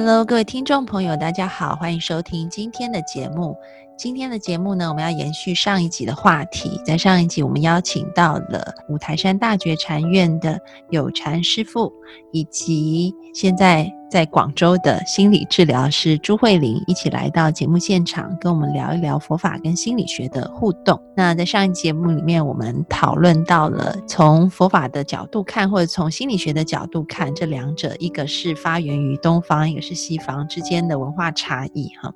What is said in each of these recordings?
Hello，各位听众朋友，大家好，欢迎收听今天的节目。今天的节目呢，我们要延续上一集的话题。在上一集，我们邀请到了五台山大觉禅院的有禅师傅，以及现在在广州的心理治疗师朱慧玲，一起来到节目现场，跟我们聊一聊佛法跟心理学的互动。那在上一节目里面，我们讨论到了从佛法的角度看，或者从心理学的角度看，这两者一个是发源于东方，一个是西方之间的文化差异，哈。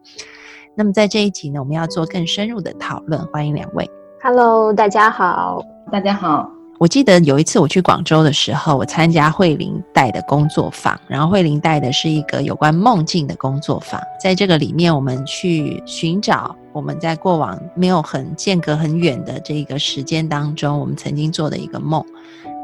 那么在这一集呢，我们要做更深入的讨论。欢迎两位。Hello，大家好，大家好。我记得有一次我去广州的时候，我参加慧玲带的工作坊，然后慧玲带的是一个有关梦境的工作坊。在这个里面，我们去寻找我们在过往没有很间隔很远的这个时间当中，我们曾经做的一个梦。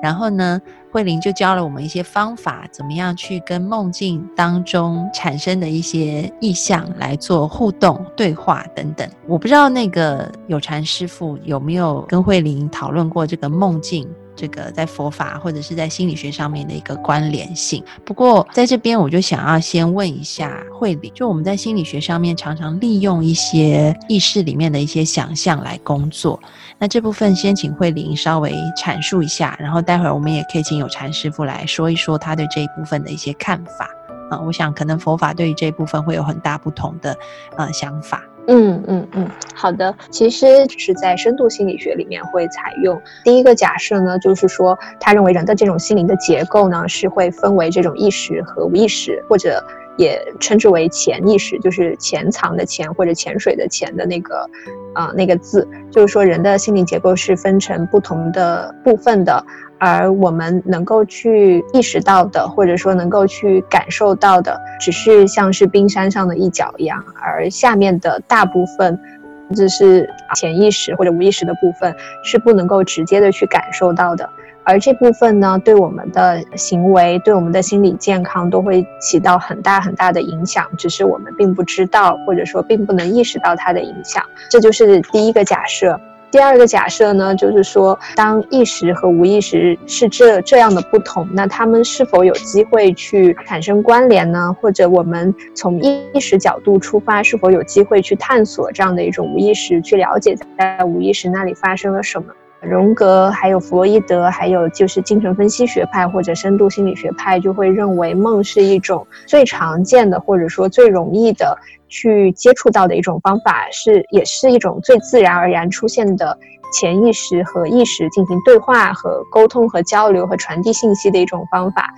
然后呢，慧玲就教了我们一些方法，怎么样去跟梦境当中产生的一些意象来做互动、对话等等。我不知道那个有禅师傅有没有跟慧玲讨论过这个梦境。这个在佛法或者是在心理学上面的一个关联性。不过在这边，我就想要先问一下慧理，就我们在心理学上面常常利用一些意识里面的一些想象来工作。那这部分先请慧玲稍微阐述一下，然后待会儿我们也可以请有禅师傅来说一说他对这一部分的一些看法。啊，我想可能佛法对于这一部分会有很大不同的呃想法。嗯嗯嗯，好的。其实是在深度心理学里面会采用第一个假设呢，就是说他认为人的这种心灵的结构呢是会分为这种意识和无意识，或者也称之为潜意识，就是潜藏的潜或者潜水的潜的那个啊那个字，就是说人的心理结构是分成不同的部分的。而我们能够去意识到的，或者说能够去感受到的，只是像是冰山上的一角一样，而下面的大部分，只是潜意识或者无意识的部分，是不能够直接的去感受到的。而这部分呢，对我们的行为、对我们的心理健康都会起到很大很大的影响，只是我们并不知道，或者说并不能意识到它的影响。这就是第一个假设。第二个假设呢，就是说，当意识和无意识是这这样的不同，那他们是否有机会去产生关联呢？或者我们从意识角度出发，是否有机会去探索这样的一种无意识，去了解在无意识那里发生了什么？荣格、还有弗洛伊德，还有就是精神分析学派或者深度心理学派，就会认为梦是一种最常见的，或者说最容易的。去接触到的一种方法是，也是一种最自然而然出现的潜意识和意识进行对话和沟通和交流和传递信息的一种方法。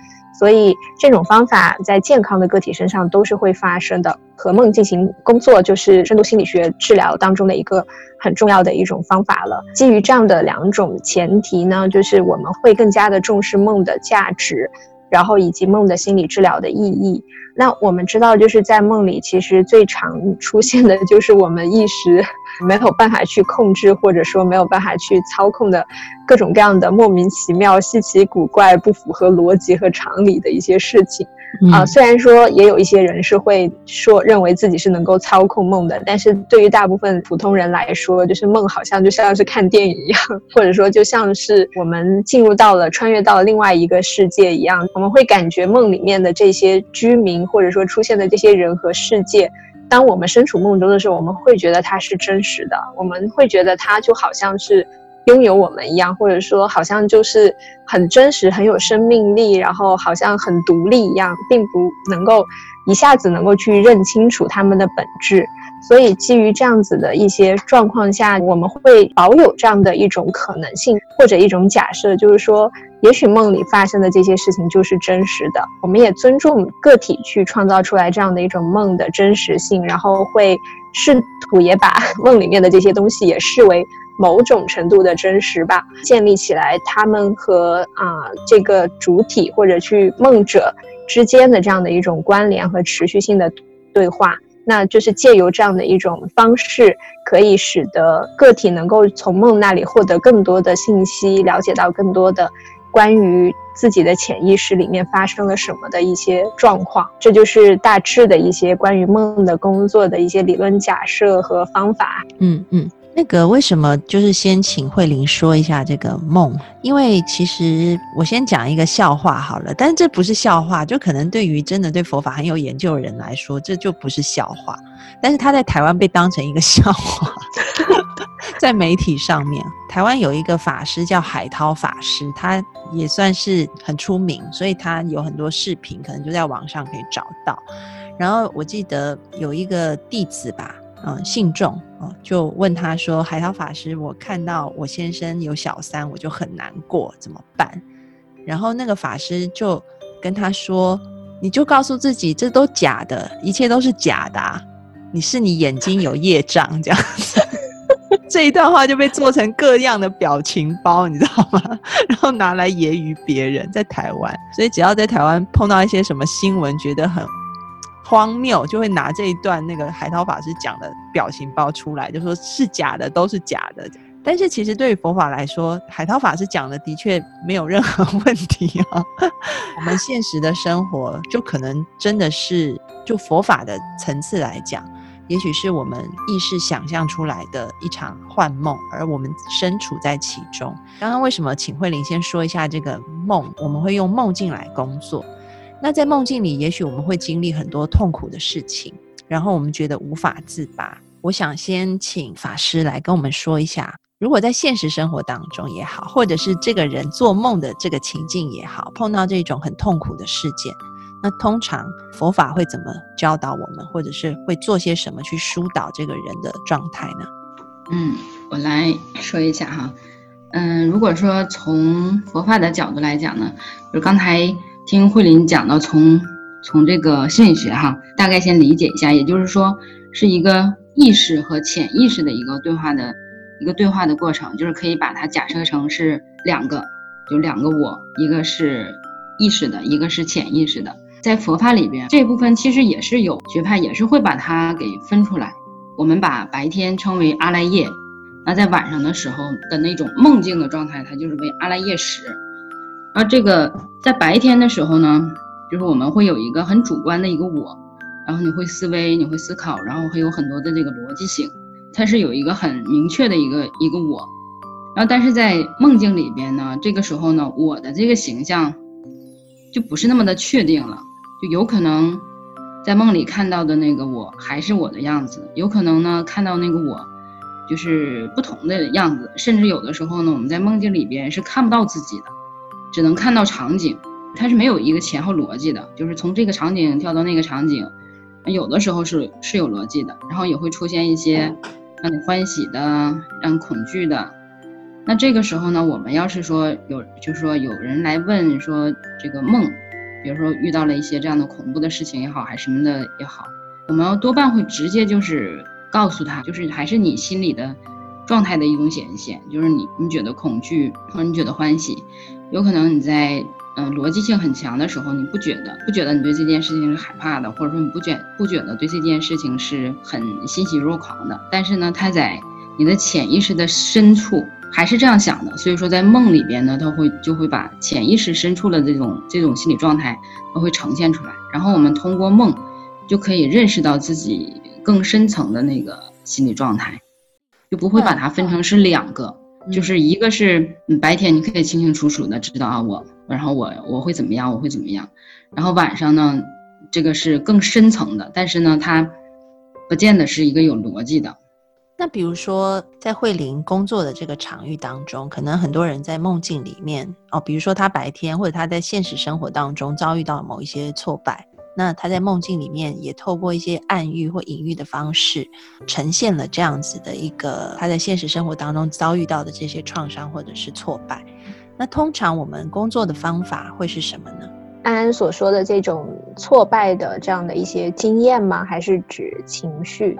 所以，这种方法在健康的个体身上都是会发生的。和梦进行工作，就是深度心理学治疗当中的一个很重要的一种方法了。基于这样的两种前提呢，就是我们会更加的重视梦的价值。然后以及梦的心理治疗的意义，那我们知道，就是在梦里，其实最常出现的就是我们意识没有办法去控制，或者说没有办法去操控的各种各样的莫名其妙、稀奇古怪、不符合逻辑和常理的一些事情。啊，虽然说也有一些人是会说认为自己是能够操控梦的，但是对于大部分普通人来说，就是梦好像就像是看电影一样，或者说就像是我们进入到了穿越到了另外一个世界一样，我们会感觉梦里面的这些居民或者说出现的这些人和世界，当我们身处梦中的时候，我们会觉得它是真实的，我们会觉得它就好像是。拥有我们一样，或者说好像就是很真实、很有生命力，然后好像很独立一样，并不能够一下子能够去认清楚他们的本质。所以基于这样子的一些状况下，我们会保有这样的一种可能性，或者一种假设，就是说，也许梦里发生的这些事情就是真实的。我们也尊重个体去创造出来这样的一种梦的真实性，然后会试图也把梦里面的这些东西也视为。某种程度的真实吧，建立起来他们和啊这个主体或者去梦者之间的这样的一种关联和持续性的对话。那就是借由这样的一种方式，可以使得个体能够从梦那里获得更多的信息，了解到更多的关于自己的潜意识里面发生了什么的一些状况。这就是大致的一些关于梦的工作的一些理论假设和方法。嗯嗯。那个为什么就是先请慧玲说一下这个梦？因为其实我先讲一个笑话好了，但这不是笑话，就可能对于真的对佛法很有研究的人来说，这就不是笑话。但是他在台湾被当成一个笑话，在媒体上面，台湾有一个法师叫海涛法师，他也算是很出名，所以他有很多视频，可能就在网上可以找到。然后我记得有一个弟子吧。嗯，信众嗯，就问他说：“海涛法师，我看到我先生有小三，我就很难过，怎么办？”然后那个法师就跟他说：“你就告诉自己，这都假的，一切都是假的，你是你眼睛有业障这样子。” 这一段话就被做成各样的表情包，你知道吗？然后拿来揶揄别人，在台湾，所以只要在台湾碰到一些什么新闻，觉得很。荒谬就会拿这一段那个海涛法师讲的表情包出来，就说是假的，都是假的。但是其实对于佛法来说，海涛法师讲的的确没有任何问题啊。我们现实的生活就可能真的是就佛法的层次来讲，也许是我们意识想象出来的一场幻梦，而我们身处在其中。刚刚为什么请慧玲先说一下这个梦？我们会用梦境来工作。那在梦境里，也许我们会经历很多痛苦的事情，然后我们觉得无法自拔。我想先请法师来跟我们说一下，如果在现实生活当中也好，或者是这个人做梦的这个情境也好，碰到这种很痛苦的事件，那通常佛法会怎么教导我们，或者是会做些什么去疏导这个人的状态呢？嗯，我来说一下哈。嗯，如果说从佛法的角度来讲呢，就刚才。听慧琳讲到，从从这个心理学哈，大概先理解一下，也就是说，是一个意识和潜意识的一个对话的一个对话的过程，就是可以把它假设成是两个，就两个我，一个是意识的，一个是潜意识的。在佛法里边，这部分其实也是有学派也是会把它给分出来。我们把白天称为阿赖耶，那在晚上的时候的那种梦境的状态，它就是为阿赖耶识。而这个在白天的时候呢，就是我们会有一个很主观的一个我，然后你会思维，你会思考，然后会有很多的这个逻辑性，它是有一个很明确的一个一个我。然后但是在梦境里边呢，这个时候呢，我的这个形象就不是那么的确定了，就有可能在梦里看到的那个我还是我的样子，有可能呢看到那个我就是不同的样子，甚至有的时候呢，我们在梦境里边是看不到自己的。只能看到场景，它是没有一个前后逻辑的，就是从这个场景跳到那个场景，有的时候是是有逻辑的，然后也会出现一些让你欢喜的、让你恐惧的。那这个时候呢，我们要是说有，就是说有人来问说这个梦，比如说遇到了一些这样的恐怖的事情也好，还是什么的也好，我们多半会直接就是告诉他，就是还是你心里的状态的一种显现，就是你你觉得恐惧，或者你觉得欢喜。有可能你在嗯逻辑性很强的时候，你不觉得不觉得你对这件事情是害怕的，或者说你不觉不觉得对这件事情是很欣喜若狂的。但是呢，它在你的潜意识的深处还是这样想的。所以说在梦里边呢，他会就会把潜意识深处的这种这种心理状态都会呈现出来。然后我们通过梦就可以认识到自己更深层的那个心理状态，就不会把它分成是两个。就是一个是白天你可以清清楚楚的知道啊我，然后我我会怎么样，我会怎么样，然后晚上呢，这个是更深层的，但是呢，它不见得是一个有逻辑的。那比如说在慧玲工作的这个场域当中，可能很多人在梦境里面哦，比如说他白天或者他在现实生活当中遭遇到某一些挫败。那他在梦境里面也透过一些暗喻或隐喻的方式，呈现了这样子的一个他在现实生活当中遭遇到的这些创伤或者是挫败。那通常我们工作的方法会是什么呢？安安所说的这种挫败的这样的一些经验吗？还是指情绪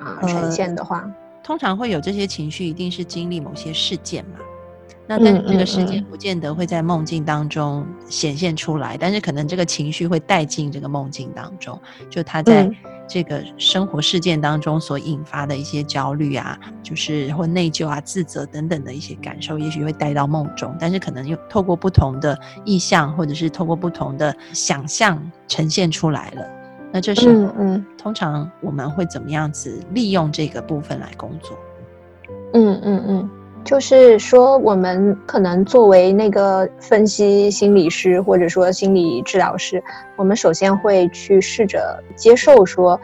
啊呈现的话？通常会有这些情绪，一定是经历某些事件嘛。那但是这个事件不见得会在梦境当中显现出来，但是可能这个情绪会带进这个梦境当中，就他在这个生活事件当中所引发的一些焦虑啊，就是或内疚啊、自责等等的一些感受，也许会带到梦中，但是可能又透过不同的意象，或者是透过不同的想象呈现出来了。那这时候，嗯，通常我们会怎么样子利用这个部分来工作？嗯嗯嗯。就是说，我们可能作为那个分析心理师或者说心理治疗师，我们首先会去试着接受说，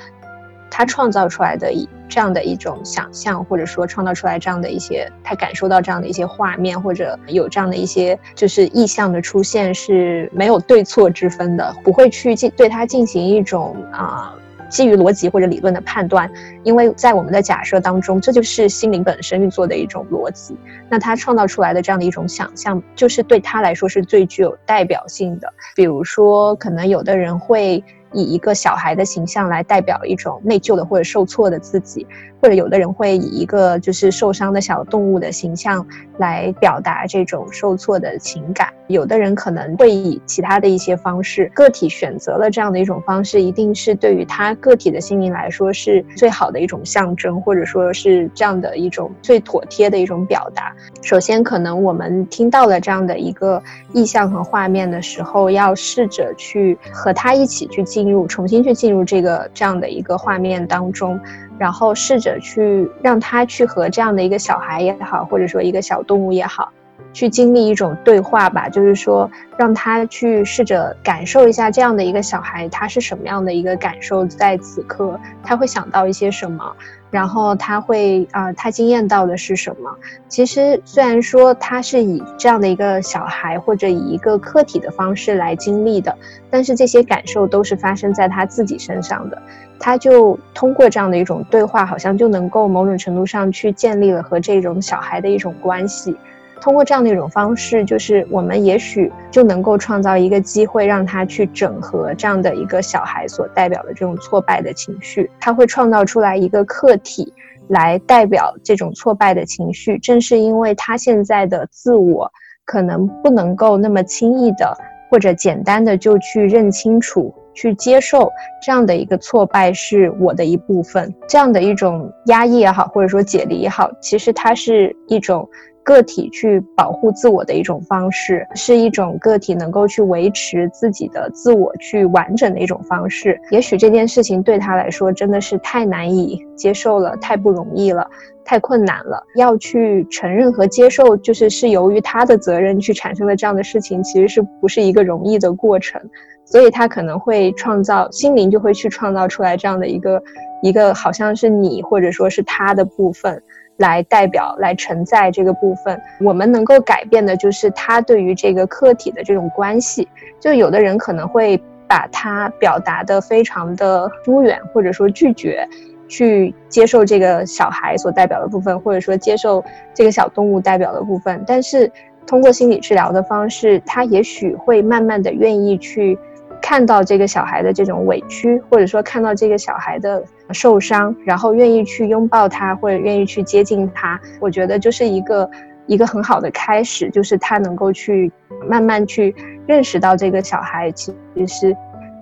他创造出来的一这样的一种想象，或者说创造出来这样的一些他感受到这样的一些画面，或者有这样的一些就是意象的出现是没有对错之分的，不会去进对他进行一种啊。基于逻辑或者理论的判断，因为在我们的假设当中，这就是心灵本身运作的一种逻辑。那他创造出来的这样的一种想象，就是对他来说是最具有代表性的。比如说，可能有的人会。以一个小孩的形象来代表一种内疚的或者受挫的自己，或者有的人会以一个就是受伤的小动物的形象来表达这种受挫的情感。有的人可能会以其他的一些方式，个体选择了这样的一种方式，一定是对于他个体的心灵来说是最好的一种象征，或者说是这样的一种最妥帖的一种表达。首先，可能我们听到了这样的一个意象和画面的时候，要试着去和他一起去进。入，重新去进入这个这样的一个画面当中，然后试着去让他去和这样的一个小孩也好，或者说一个小动物也好，去经历一种对话吧。就是说，让他去试着感受一下这样的一个小孩，他是什么样的一个感受，在此刻他会想到一些什么。然后他会啊，他惊艳到的是什么？其实虽然说他是以这样的一个小孩或者以一个客体的方式来经历的，但是这些感受都是发生在他自己身上的。他就通过这样的一种对话，好像就能够某种程度上去建立了和这种小孩的一种关系。通过这样的一种方式，就是我们也许就能够创造一个机会，让他去整合这样的一个小孩所代表的这种挫败的情绪。他会创造出来一个客体，来代表这种挫败的情绪。正是因为他现在的自我可能不能够那么轻易的或者简单的就去认清楚、去接受这样的一个挫败是我的一部分，这样的一种压抑也好，或者说解离也好，其实它是一种。个体去保护自我的一种方式，是一种个体能够去维持自己的自我去完整的一种方式。也许这件事情对他来说真的是太难以接受了，太不容易了，太困难了。要去承认和接受，就是是由于他的责任去产生了这样的事情，其实是不是一个容易的过程？所以他可能会创造心灵就会去创造出来这样的一个一个好像是你或者说是他的部分。来代表来承载这个部分，我们能够改变的就是他对于这个客体的这种关系。就有的人可能会把它表达的非常的疏远，或者说拒绝去接受这个小孩所代表的部分，或者说接受这个小动物代表的部分。但是通过心理治疗的方式，他也许会慢慢的愿意去。看到这个小孩的这种委屈，或者说看到这个小孩的受伤，然后愿意去拥抱他，或者愿意去接近他，我觉得就是一个一个很好的开始，就是他能够去慢慢去认识到这个小孩其实是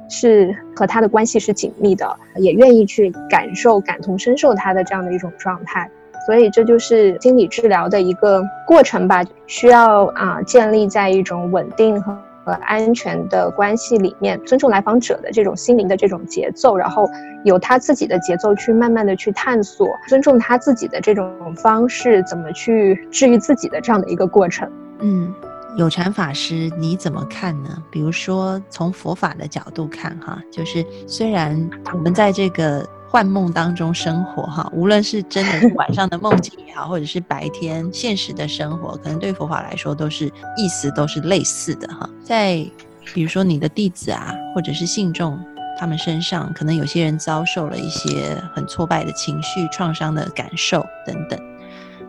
是和他的关系是紧密的，也愿意去感受、感同身受他的这样的一种状态。所以这就是心理治疗的一个过程吧，需要啊建立在一种稳定和。和安全的关系里面，尊重来访者的这种心灵的这种节奏，然后有他自己的节奏去慢慢的去探索，尊重他自己的这种方式，怎么去治愈自己的这样的一个过程。嗯，有禅法师你怎么看呢？比如说从佛法的角度看，哈，就是虽然我们在这个。幻梦当中生活哈，无论是真的晚上的梦境也好，或者是白天现实的生活，可能对佛法来说都是意思都是类似的哈。在比如说你的弟子啊，或者是信众，他们身上可能有些人遭受了一些很挫败的情绪、创伤的感受等等。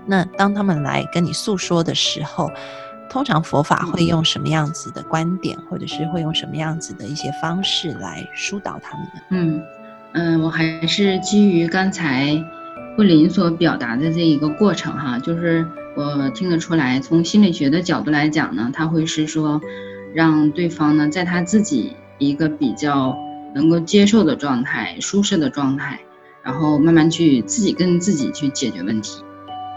那当他们来跟你诉说的时候，通常佛法会用什么样子的观点，或者是会用什么样子的一些方式来疏导他们呢？嗯。嗯，我还是基于刚才慧林所表达的这一个过程哈，就是我听得出来，从心理学的角度来讲呢，他会是说，让对方呢在他自己一个比较能够接受的状态、舒适的状态，然后慢慢去自己跟自己去解决问题。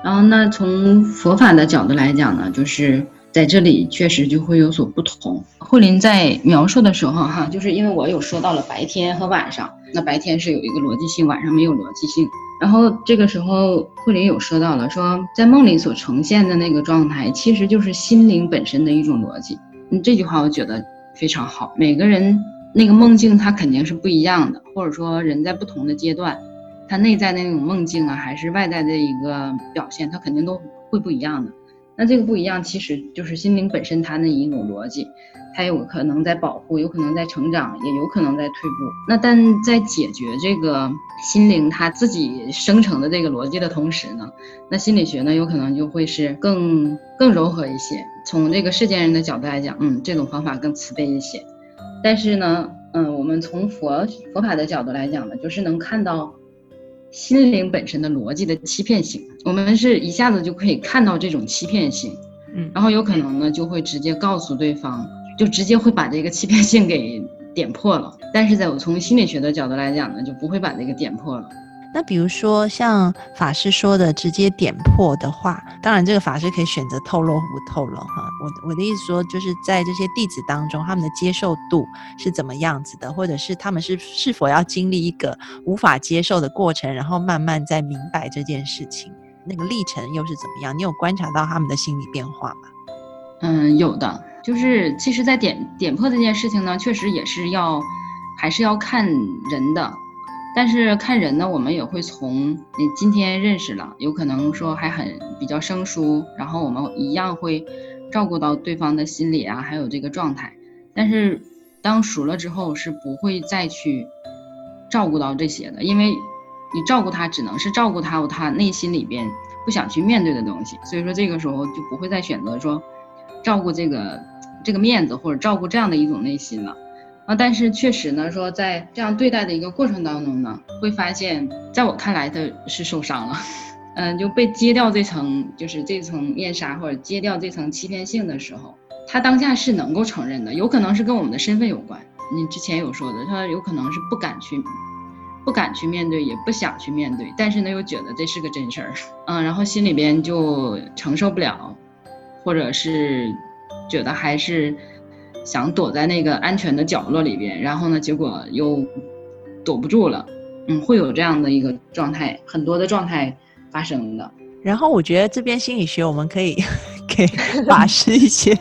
然后那从佛法的角度来讲呢，就是在这里确实就会有所不同。慧林在描述的时候哈，就是因为我有说到了白天和晚上，那白天是有一个逻辑性，晚上没有逻辑性。然后这个时候，慧林有说到了，说在梦里所呈现的那个状态，其实就是心灵本身的一种逻辑。嗯，这句话我觉得非常好。每个人那个梦境，它肯定是不一样的，或者说人在不同的阶段，他内在的那种梦境啊，还是外在的一个表现，他肯定都会不一样的。那这个不一样，其实就是心灵本身它的一种逻辑。它有可能在保护，有可能在成长，也有可能在退步。那但在解决这个心灵它自己生成的这个逻辑的同时呢，那心理学呢有可能就会是更更柔和一些。从这个世间人的角度来讲，嗯，这种方法更慈悲一些。但是呢，嗯，我们从佛佛法的角度来讲呢，就是能看到心灵本身的逻辑的欺骗性。我们是一下子就可以看到这种欺骗性，嗯，然后有可能呢就会直接告诉对方。就直接会把这个欺骗性给点破了，但是在我从心理学的角度来讲呢，就不会把这个点破了。那比如说像法师说的直接点破的话，当然这个法师可以选择透露不透露哈。我我的意思说，就是在这些弟子当中，他们的接受度是怎么样子的，或者是他们是是否要经历一个无法接受的过程，然后慢慢再明白这件事情，那个历程又是怎么样？你有观察到他们的心理变化吗？嗯，有的。就是其实，在点点破这件事情呢，确实也是要，还是要看人的。但是看人呢，我们也会从你今天认识了，有可能说还很比较生疏，然后我们一样会照顾到对方的心理啊，还有这个状态。但是当熟了之后，是不会再去照顾到这些的，因为你照顾他，只能是照顾他他内心里边不想去面对的东西。所以说这个时候就不会再选择说照顾这个。这个面子或者照顾这样的一种内心了，啊，但是确实呢，说在这样对待的一个过程当中呢，会发现，在我看来他是受伤了，嗯，就被揭掉这层就是这层面纱或者揭掉这层欺骗性的时候，他当下是能够承认的，有可能是跟我们的身份有关。你之前有说的，他有可能是不敢去，不敢去面对，也不想去面对，但是呢又觉得这是个真事儿，嗯，然后心里边就承受不了，或者是。觉得还是想躲在那个安全的角落里边，然后呢，结果又躲不住了，嗯，会有这样的一个状态，很多的状态发生的。然后我觉得这边心理学我们可以 给法师一些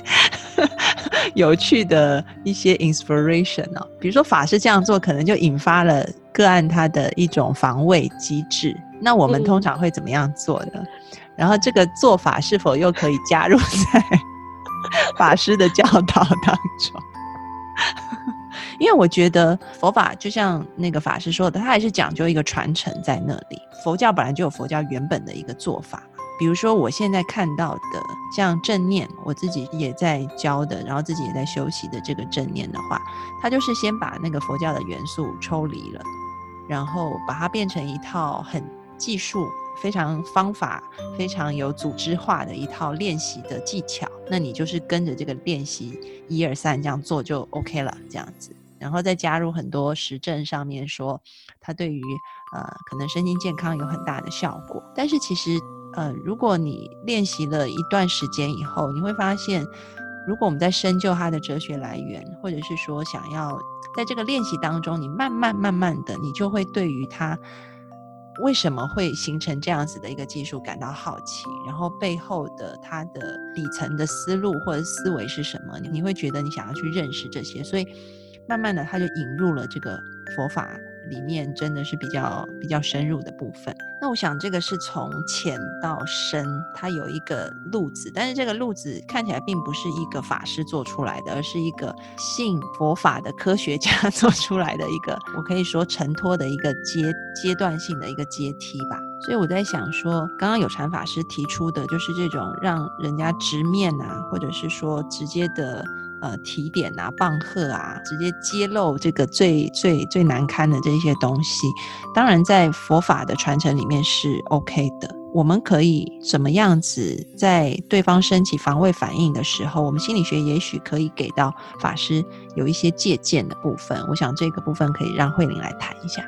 有趣的一些 inspiration 哦，比如说法师这样做可能就引发了个案他的一种防卫机制，那我们通常会怎么样做呢？然后这个做法是否又可以加入 在？法师的教导当中，因为我觉得佛法就像那个法师说的，他还是讲究一个传承在那里。佛教本来就有佛教原本的一个做法，比如说我现在看到的像正念，我自己也在教的，然后自己也在修习的这个正念的话，它就是先把那个佛教的元素抽离了，然后把它变成一套很技术。非常方法非常有组织化的一套练习的技巧，那你就是跟着这个练习一二三这样做就 OK 了，这样子，然后再加入很多实证上面说它对于呃可能身心健康有很大的效果。但是其实呃如果你练习了一段时间以后，你会发现，如果我们在深究它的哲学来源，或者是说想要在这个练习当中，你慢慢慢慢的，你就会对于它。为什么会形成这样子的一个技术感到好奇？然后背后的它的底层的思路或者思维是什么？你你会觉得你想要去认识这些，所以慢慢的他就引入了这个佛法。里面真的是比较比较深入的部分。那我想这个是从浅到深，它有一个路子，但是这个路子看起来并不是一个法师做出来的，而是一个信佛法的科学家 做出来的一个，我可以说承托的一个阶阶段性的一个阶梯吧。所以我在想说，刚刚有禅法师提出的就是这种让人家直面啊，或者是说直接的。呃提点啊、棒喝啊，直接揭露这个最最最难堪的这些东西。当然，在佛法的传承里面是 OK 的。我们可以怎么样子在对方升起防卫反应的时候，我们心理学也许可以给到法师有一些借鉴的部分。我想这个部分可以让慧玲来谈一下。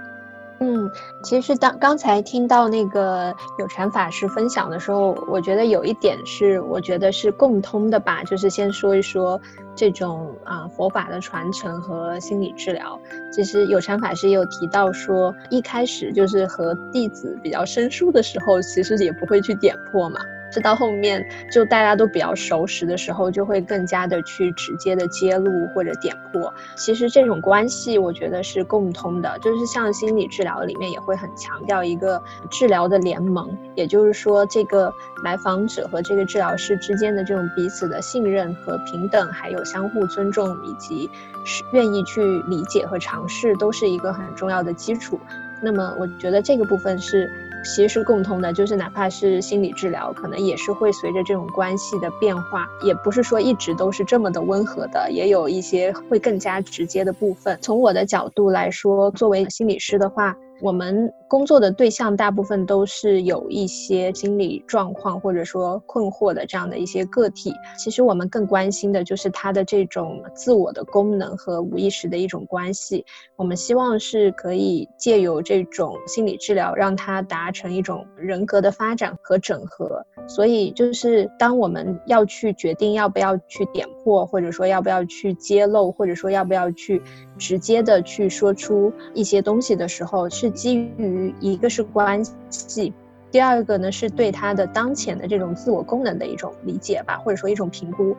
嗯，其实当刚才听到那个有禅法师分享的时候，我觉得有一点是我觉得是共通的吧，就是先说一说这种啊佛法的传承和心理治疗。其实有禅法师也有提到说，一开始就是和弟子比较生疏的时候，其实也不会去点破嘛。是到后面就大家都比较熟识的时候，就会更加的去直接的揭露或者点破。其实这种关系，我觉得是共通的，就是像心理治疗里面也会很强调一个治疗的联盟，也就是说，这个来访者和这个治疗师之间的这种彼此的信任和平等，还有相互尊重以及是愿意去理解和尝试，都是一个很重要的基础。那么，我觉得这个部分是。其实是共通的，就是哪怕是心理治疗，可能也是会随着这种关系的变化，也不是说一直都是这么的温和的，也有一些会更加直接的部分。从我的角度来说，作为心理师的话。我们工作的对象大部分都是有一些心理状况或者说困惑的这样的一些个体。其实我们更关心的就是他的这种自我的功能和无意识的一种关系。我们希望是可以借由这种心理治疗，让他达成一种人格的发展和整合。所以就是当我们要去决定要不要去点破，或者说要不要去揭露，或者说要不要去直接的去说出一些东西的时候，是基于一个是关系，第二个呢是对他的当前的这种自我功能的一种理解吧，或者说一种评估。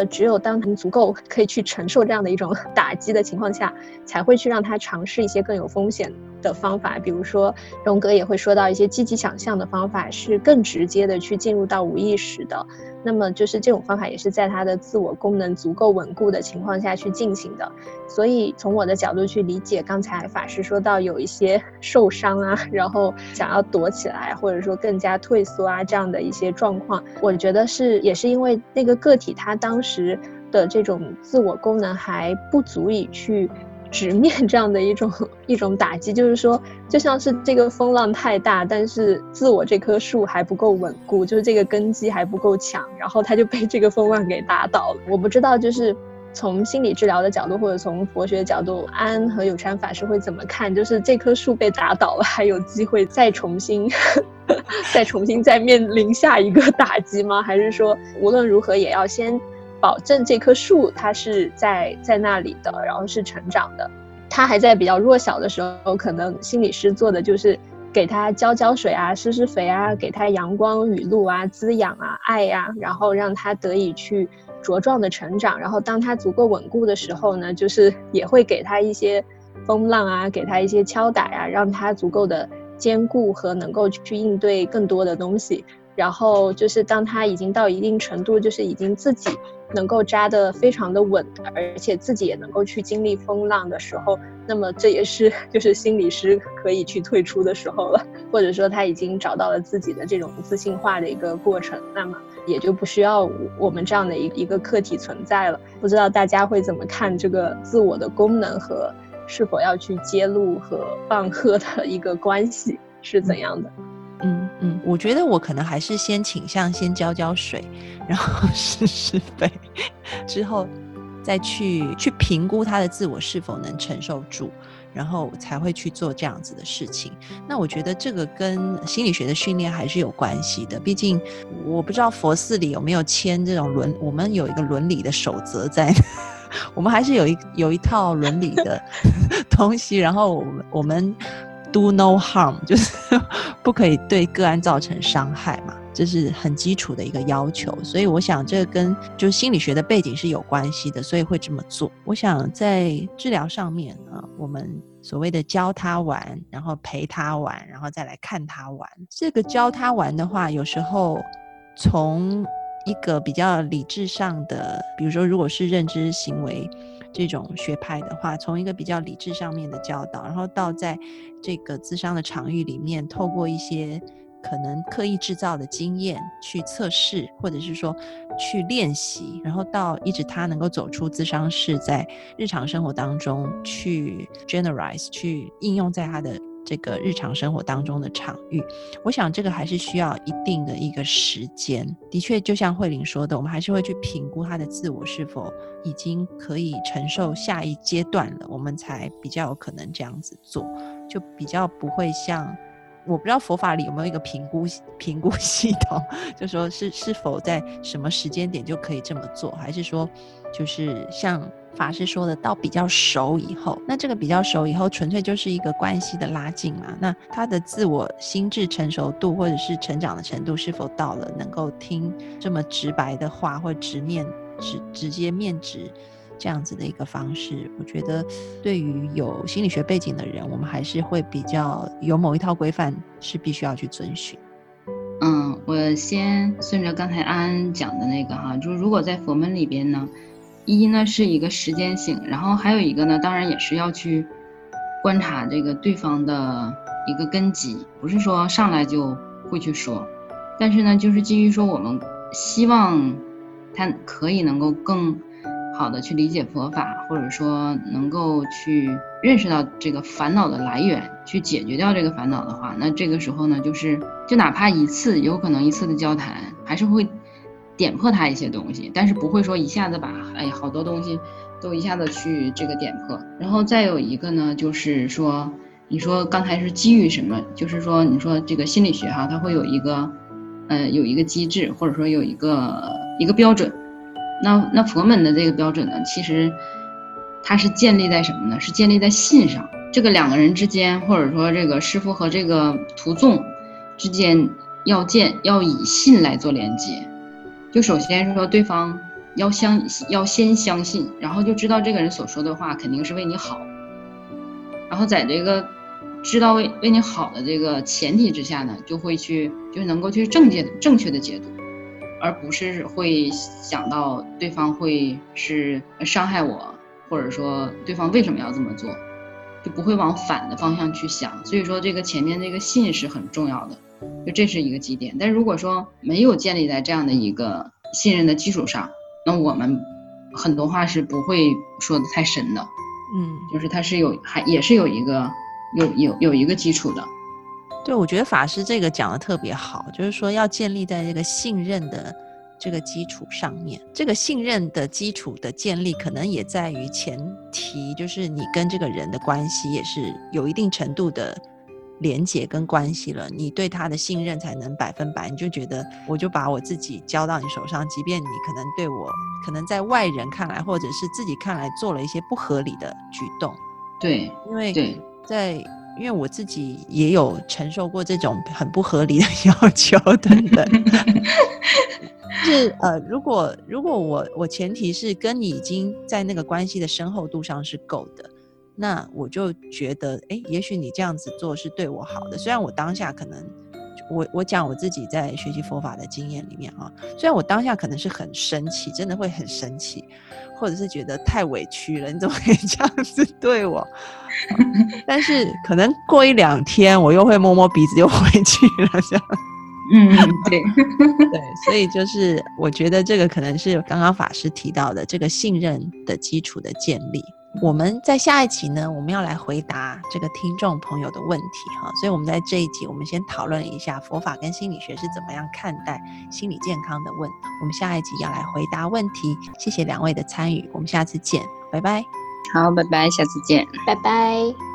呃，只有当他足够可以去承受这样的一种 打击的情况下，才会去让他尝试一些更有风险的方法。比如说，荣格也会说到一些积极想象的方法，是更直接的去进入到无意识的。那么，就是这种方法也是在他的自我功能足够稳固的情况下去进行的。所以，从我的角度去理解，刚才法师说到有一些 受伤啊，然后想要躲起来，或者说更加退缩啊这样的一些状况，我觉得是也是因为那个个体他当时时的这种自我功能还不足以去。直面这样的一种一种打击，就是说，就像是这个风浪太大，但是自我这棵树还不够稳固，就是这个根基还不够强，然后它就被这个风浪给打倒了。我不知道，就是从心理治疗的角度，或者从佛学角度，安和有禅法师会怎么看？就是这棵树被打倒了，还有机会再重新 再重新再面临下一个打击吗？还是说无论如何也要先？保证这棵树它是在在那里的，然后是成长的。它还在比较弱小的时候，可能心理师做的就是给它浇浇水啊、施施肥啊、给它阳光雨露啊、滋养啊、爱呀，然后让它得以去茁壮的成长。然后当它足够稳固的时候呢，就是也会给它一些风浪啊，给它一些敲打呀，让它足够的坚固和能够去应对更多的东西。然后就是当它已经到一定程度，就是已经自己。能够扎得非常的稳，而且自己也能够去经历风浪的时候，那么这也是 就是心理师可以去退出的时候了，或者说他已经找到了自己的这种自信化的一个过程，那么也就不需要我们这样的一一个客体存在了。不知道大家会怎么看这个自我的功能和是否要去揭露和放 喝的一个关系是怎样的？嗯嗯，我觉得我可能还是先倾向先浇浇水，然后施施肥，之后再去去评估他的自我是否能承受住，然后才会去做这样子的事情。那我觉得这个跟心理学的训练还是有关系的，毕竟我不知道佛寺里有没有签这种伦，我们有一个伦理的守则在，我们还是有一有一套伦理的 东西，然后我们我们。Do no harm，就是不可以对个案造成伤害嘛，这是很基础的一个要求。所以我想，这跟就心理学的背景是有关系的，所以会这么做。我想在治疗上面啊，我们所谓的教他玩，然后陪他玩，然后再来看他玩。这个教他玩的话，有时候从一个比较理智上的，比如说，如果是认知行为。这种学派的话，从一个比较理智上面的教导，然后到在这个咨商的场域里面，透过一些可能刻意制造的经验去测试，或者是说去练习，然后到一直他能够走出咨商室，在日常生活当中去 generalize 去应用在他的。这个日常生活当中的场域，我想这个还是需要一定的一个时间。的确，就像慧玲说的，我们还是会去评估他的自我是否已经可以承受下一阶段了，我们才比较有可能这样子做，就比较不会像。我不知道佛法里有没有一个评估评估 系统，就说是是否在什么时间点就可以这么做，还是说就是像法师说的，到比较熟以后，那这个比较熟以后，纯粹就是一个关系的拉近嘛？那他的自我心智成熟度或者是成长的程度是否到了能够听这么直白的话，或直面直直接面直？这样子的一个方式，我觉得对于有心理学背景的人，我们还是会比较有某一套规范是必须要去遵循。嗯，我先顺着刚才安安讲的那个哈，就是如果在佛门里边呢，一呢是一个时间性，然后还有一个呢，当然也是要去观察这个对方的一个根基，不是说上来就会去说，但是呢，就是基于说我们希望他可以能够更。好的，去理解佛法，或者说能够去认识到这个烦恼的来源，去解决掉这个烦恼的话，那这个时候呢，就是就哪怕一次，有可能一次的交谈，还是会点破他一些东西，但是不会说一下子把哎好多东西都一下子去这个点破。然后再有一个呢，就是说，你说刚才是基于什么？就是说，你说这个心理学哈，它会有一个呃有一个机制，或者说有一个一个标准。那那佛门的这个标准呢，其实它是建立在什么呢？是建立在信上。这个两个人之间，或者说这个师傅和这个徒众之间，要建要以信来做连接。就首先是说对方要相要先相信，然后就知道这个人所说的话肯定是为你好。然后在这个知道为为你好的这个前提之下呢，就会去就能够去正确的正确的解读。而不是会想到对方会是伤害我，或者说对方为什么要这么做，就不会往反的方向去想。所以说这个前面这个信是很重要的，就这是一个基点。但如果说没有建立在这样的一个信任的基础上，那我们很多话是不会说的太深的。嗯，就是它是有还也是有一个有有有一个基础的。对，我觉得法师这个讲的特别好，就是说要建立在这个信任的这个基础上面。这个信任的基础的建立，可能也在于前提，就是你跟这个人的关系也是有一定程度的连接跟关系了，你对他的信任才能百分百。你就觉得，我就把我自己交到你手上，即便你可能对我，可能在外人看来，或者是自己看来做了一些不合理的举动。对，因为对在。因为我自己也有承受过这种很不合理的 要求等等，是呃，如果如果我我前提是跟你已经在那个关系的深厚度上是够的，那我就觉得，哎，也许你这样子做是对我好的。虽然我当下可能，我我讲我自己在学习佛法的经验里面啊，虽然我当下可能是很生气，真的会很生气。或者是觉得太委屈了，你怎么可以 这样子对我？但是可能过一两天，我又会摸摸鼻子又回去了，这样。嗯，对，对，所以就是我觉得这个可能是刚刚法师提到的这个信任的基础的建立。我们在下一集呢，我们要来回答这个听众朋友的问题哈，所以我们在这一集，我们先讨论一下佛法跟心理学是怎么样看待心理健康的问题。我们下一集要来回答问题，谢谢两位的参与，我们下次见，拜拜。好，拜拜，下次见，拜拜。